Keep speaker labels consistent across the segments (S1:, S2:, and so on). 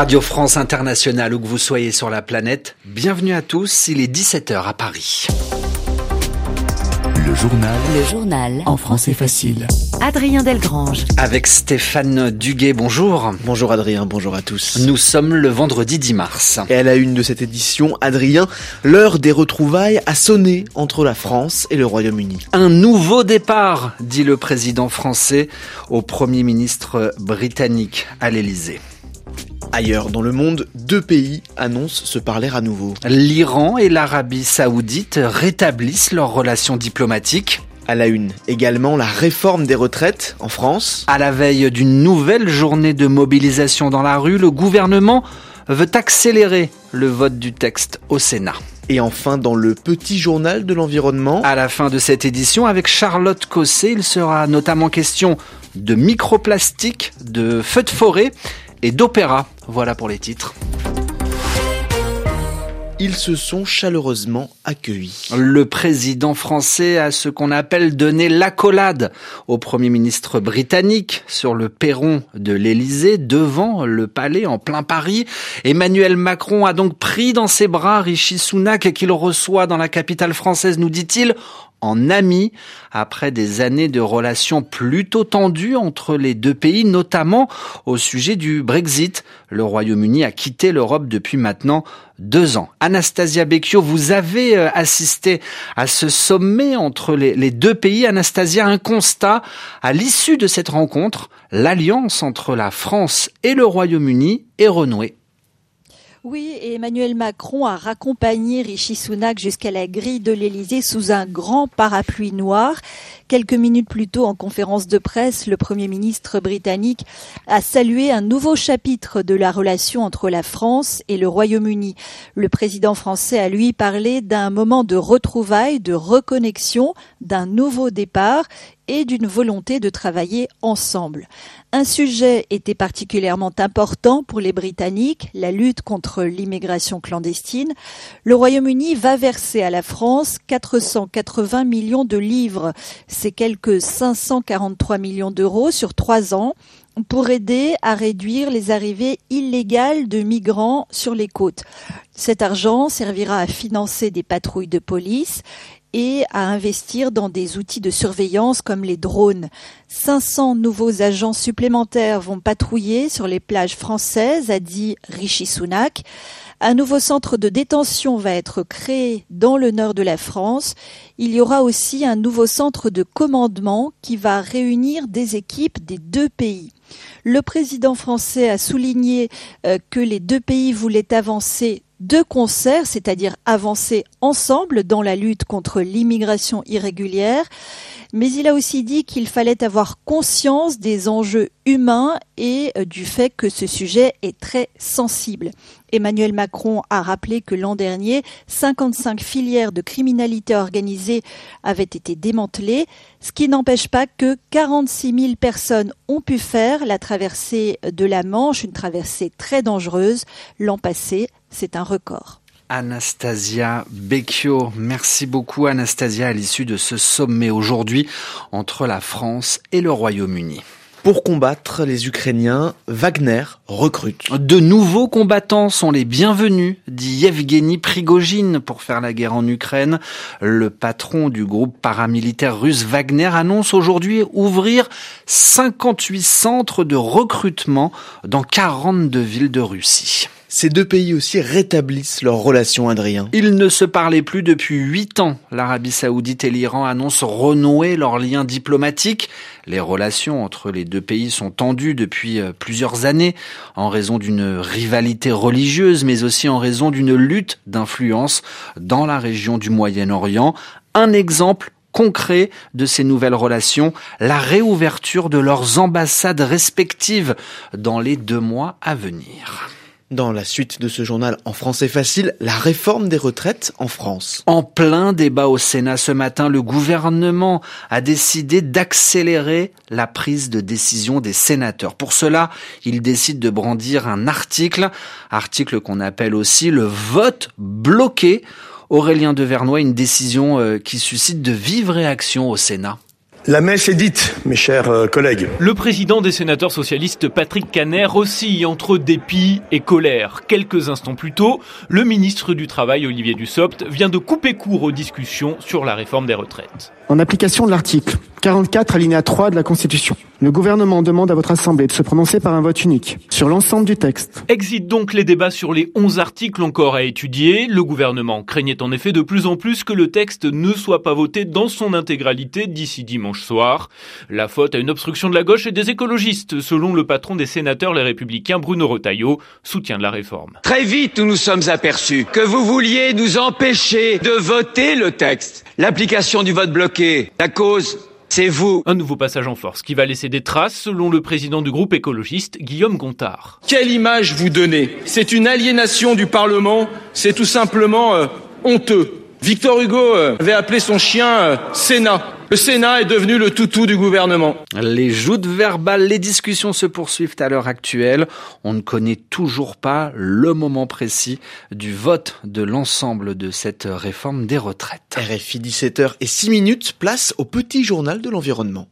S1: Radio France Internationale, où que vous soyez sur la planète, bienvenue à tous, il est 17h à Paris.
S2: Le journal. Le journal. En français facile.
S3: Adrien Delgrange.
S1: Avec Stéphane Duguet, bonjour.
S4: Bonjour Adrien, bonjour à tous.
S1: Nous sommes le vendredi 10 mars.
S4: Et à la une de cette édition, Adrien, l'heure des retrouvailles a sonné entre la France et le Royaume-Uni.
S1: Un nouveau départ, dit le président français au Premier ministre britannique à l'Élysée.
S4: Ailleurs dans le monde, deux pays annoncent se parler à nouveau.
S1: L'Iran et l'Arabie saoudite rétablissent leurs relations diplomatiques.
S4: À la une, également la réforme des retraites en France.
S1: À la veille d'une nouvelle journée de mobilisation dans la rue, le gouvernement veut accélérer le vote du texte au Sénat.
S4: Et enfin, dans le petit journal de l'environnement.
S1: À la fin de cette édition, avec Charlotte Cosset, il sera notamment question de microplastique, de feux de forêt et d'opéra. Voilà pour les titres.
S4: Ils se sont chaleureusement accueillis.
S1: Le président français a ce qu'on appelle donné l'accolade au Premier ministre britannique sur le perron de l'Élysée devant le palais en plein Paris. Emmanuel Macron a donc pris dans ses bras Rishi Sunak qu'il reçoit dans la capitale française, nous dit-il, en ami après des années de relations plutôt tendues entre les deux pays, notamment au sujet du Brexit. Le Royaume-Uni a quitté l'Europe depuis maintenant deux ans. Anastasia Becchio, vous avez euh, assisté à ce sommet entre les, deux pays. Anastasia, un constat à l'issue de cette rencontre, l'alliance entre la France et le Royaume-Uni est renouée.
S3: Oui, Emmanuel Macron a raccompagné Rishi Sunak jusqu'à la grille de l'Élysée sous un grand parapluie noir. Quelques minutes plus tôt, en conférence de presse, le Premier ministre britannique a salué un nouveau chapitre de la relation entre la France et le Royaume-Uni. Le président français a lui parlé d'un moment de retrouvailles, de reconnexion, d'un nouveau départ et d'une volonté de travailler ensemble. Un sujet était particulièrement important pour les Britanniques, la lutte contre l'immigration clandestine. Le Royaume-Uni va verser à la France 480 millions de livres, c'est quelques 543 millions d'euros sur trois ans pour aider à réduire les arrivées illégales de migrants sur les côtes. Cet argent servira à financer des patrouilles de police et à investir dans des outils de surveillance comme les drones. 500 nouveaux agents supplémentaires vont patrouiller sur les plages françaises, a dit Rishi Sunak. Un nouveau centre de détention va être créé dans le nord de la France. Il y aura aussi un nouveau centre de commandement qui va réunir des équipes des deux pays. Le président français a souligné euh, que les deux pays voulaient avancer de concert, c'est-à-dire avancer ensemble dans la lutte contre l'immigration irrégulière, mais il a aussi dit qu'il fallait avoir conscience des enjeux humains et euh, du fait que ce sujet est très sensible. Emmanuel Macron a rappelé que l'an dernier, 55 filières de criminalité organisée avaient été démantelées, ce qui n'empêche pas que 46 000 personnes ont pu faire la traversée de la Manche, une traversée très dangereuse, l'an passé. C'est un record.
S1: Anastasia Becchio. Merci beaucoup Anastasia à l'issue de ce sommet aujourd'hui entre la France et le Royaume-Uni.
S4: Pour combattre les Ukrainiens, Wagner recrute.
S1: De nouveaux combattants sont les bienvenus, dit Yevgeny Prigogine pour faire la guerre en Ukraine. Le patron du groupe paramilitaire russe Wagner annonce aujourd'hui ouvrir 58 centres de recrutement dans 42 villes de Russie.
S4: Ces deux pays aussi rétablissent leurs relations, Adrien.
S1: Ils ne se parlaient plus depuis huit ans. L'Arabie saoudite et l'Iran annoncent renouer leurs liens diplomatiques. Les relations entre les deux pays sont tendues depuis euh, plusieurs années en raison d'une rivalité religieuse, mais aussi en raison d'une lutte d'influence dans la région du Moyen-Orient. Un exemple concret de ces nouvelles relations, la réouverture de leurs ambassades respectives dans les deux mois à venir.
S4: Dans la suite de ce journal en français facile, la réforme des retraites en France.
S1: En plein débat au Sénat ce matin, le gouvernement a décidé d'accélérer la prise de décision des sénateurs. Pour cela, il décide de brandir un article, article qu'on appelle aussi le vote bloqué. Aurélien de Vernois, une décision euh, qui suscite de vives réactions au Sénat.
S5: La messe est dite, mes chers euh, collègues.
S6: Le président des sénateurs socialistes Patrick Caner oscille entre dépit et colère. Quelques instants plus tôt, le ministre du Travail Olivier Dussopt vient de couper court aux discussions sur la réforme des retraites.
S7: En application de l'article 44 alinéa 3 de la Constitution, le gouvernement demande à votre Assemblée de se prononcer par un vote unique sur l'ensemble du texte.
S6: Exit donc les débats sur les 11 articles encore à étudier. Le gouvernement craignait en effet de plus en plus que le texte ne soit pas voté dans son intégralité d'ici dimanche soir. La faute à une obstruction de la gauche et des écologistes, selon le patron des sénateurs les républicains Bruno Retailleau, soutien de la réforme.
S8: Très vite, nous nous sommes aperçus que vous vouliez nous empêcher de voter le texte. L'application du vote bloqué, la cause c'est vous.
S6: Un nouveau passage en force qui va laisser des traces, selon le président du groupe écologiste, Guillaume Gontard.
S9: Quelle image vous donnez? C'est une aliénation du Parlement, c'est tout simplement euh, honteux. Victor Hugo euh, avait appelé son chien euh, Sénat. Le Sénat est devenu le toutou du gouvernement.
S1: Les joutes verbales, les discussions se poursuivent à l'heure actuelle. On ne connaît toujours pas le moment précis du vote de l'ensemble de cette réforme des retraites.
S4: RFI 17h et 6 minutes, place au petit journal de l'environnement.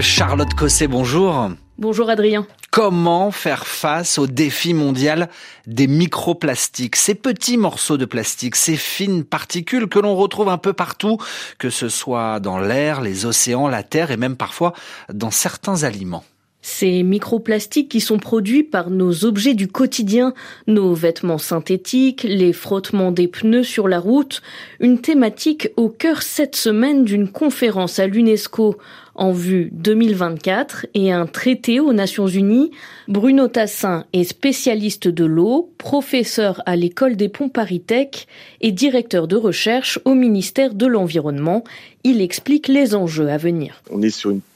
S1: Charlotte Cosset, bonjour.
S10: Bonjour Adrien.
S1: Comment faire face au défi mondial des microplastiques Ces petits morceaux de plastique, ces fines particules que l'on retrouve un peu partout, que ce soit dans l'air, les océans, la terre et même parfois dans certains aliments?
S10: Ces microplastiques qui sont produits par nos objets du quotidien, nos vêtements synthétiques, les frottements des pneus sur la route, une thématique au cœur cette semaine d'une conférence à l'UNESCO en vue 2024 et un traité aux Nations Unies. Bruno Tassin est spécialiste de l'eau, professeur à l'école des ponts Paris-Tech et directeur de recherche au ministère de l'Environnement. Il explique les enjeux à venir.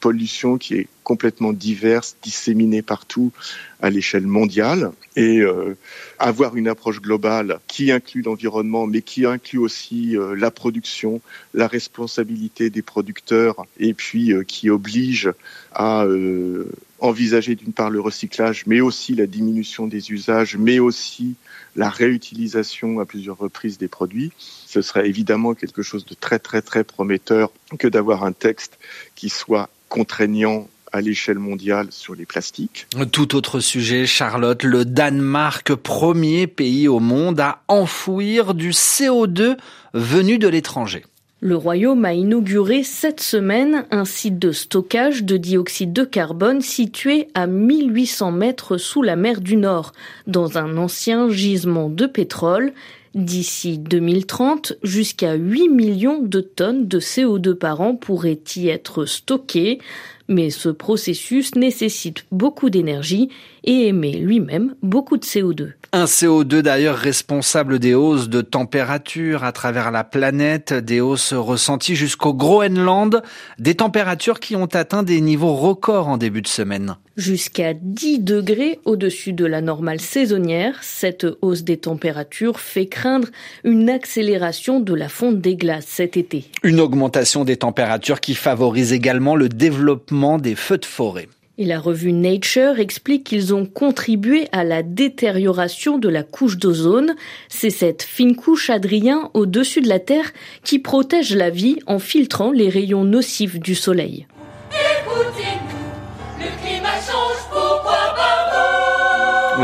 S11: Pollution qui est complètement diverse, disséminée partout à l'échelle mondiale. Et euh, avoir une approche globale qui inclut l'environnement, mais qui inclut aussi euh, la production, la responsabilité des producteurs, et puis euh, qui oblige à envisager d'une part le recyclage, mais aussi la diminution des usages, mais aussi la réutilisation à plusieurs reprises des produits. Ce serait évidemment quelque chose de très très très prometteur que d'avoir un texte qui soit contraignant à l'échelle mondiale sur les plastiques.
S1: Tout autre sujet, Charlotte, le Danemark, premier pays au monde à enfouir du CO2 venu de l'étranger.
S10: Le Royaume a inauguré cette semaine un site de stockage de dioxyde de carbone situé à 1800 mètres sous la mer du Nord, dans un ancien gisement de pétrole. D'ici 2030, jusqu'à 8 millions de tonnes de CO2 par an pourraient y être stockées, mais ce processus nécessite beaucoup d'énergie et émet lui-même beaucoup de CO2.
S1: Un CO2 d'ailleurs responsable des hausses de température à travers la planète, des hausses ressenties jusqu'au Groenland, des températures qui ont atteint des niveaux records en début de semaine.
S10: Jusqu'à 10 degrés au-dessus de la normale saisonnière, cette hausse des températures fait craindre une accélération de la fonte des glaces cet été.
S1: Une augmentation des températures qui favorise également le développement des feux de forêt.
S10: Et la revue Nature explique qu'ils ont contribué à la détérioration de la couche d'ozone. C'est cette fine couche, Adrien, au-dessus de la Terre qui protège la vie en filtrant les rayons nocifs du Soleil.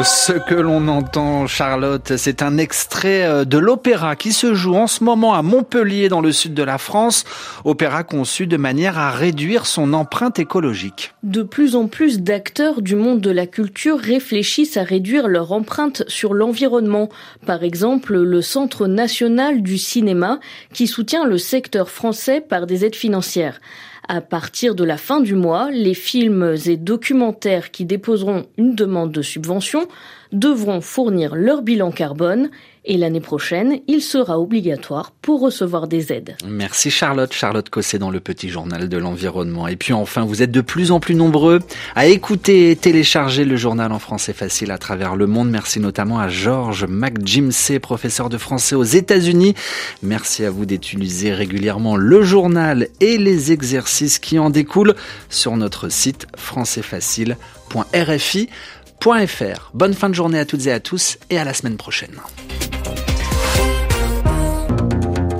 S1: Ce que l'on entend, Charlotte, c'est un extrait euh, de l'opéra qui se joue en ce moment à Montpellier, dans le sud de la France. Opéra conçu de manière à réduire son empreinte écologique.
S10: De plus en plus d'acteurs du monde de la culture réfléchissent à réduire leur empreinte sur l'environnement. Par exemple, le Centre national du cinéma qui soutient le secteur français par des aides financières. À partir de la fin du mois, les films et documentaires qui déposeront une demande de subvention devront fournir leur bilan carbone et l'année prochaine, il sera obligatoire pour recevoir des aides.
S1: Merci Charlotte, Charlotte Cosset dans le petit journal de l'environnement. Et puis enfin, vous êtes de plus en plus nombreux à écouter et télécharger le journal en français facile à travers le monde. Merci notamment à Georges McJimsey, professeur de français aux États-Unis. Merci à vous d'utiliser régulièrement le journal et les exercices qui en découlent sur notre site françaisfacile.rfi. Bonne fin de journée à toutes et à tous et à la semaine prochaine.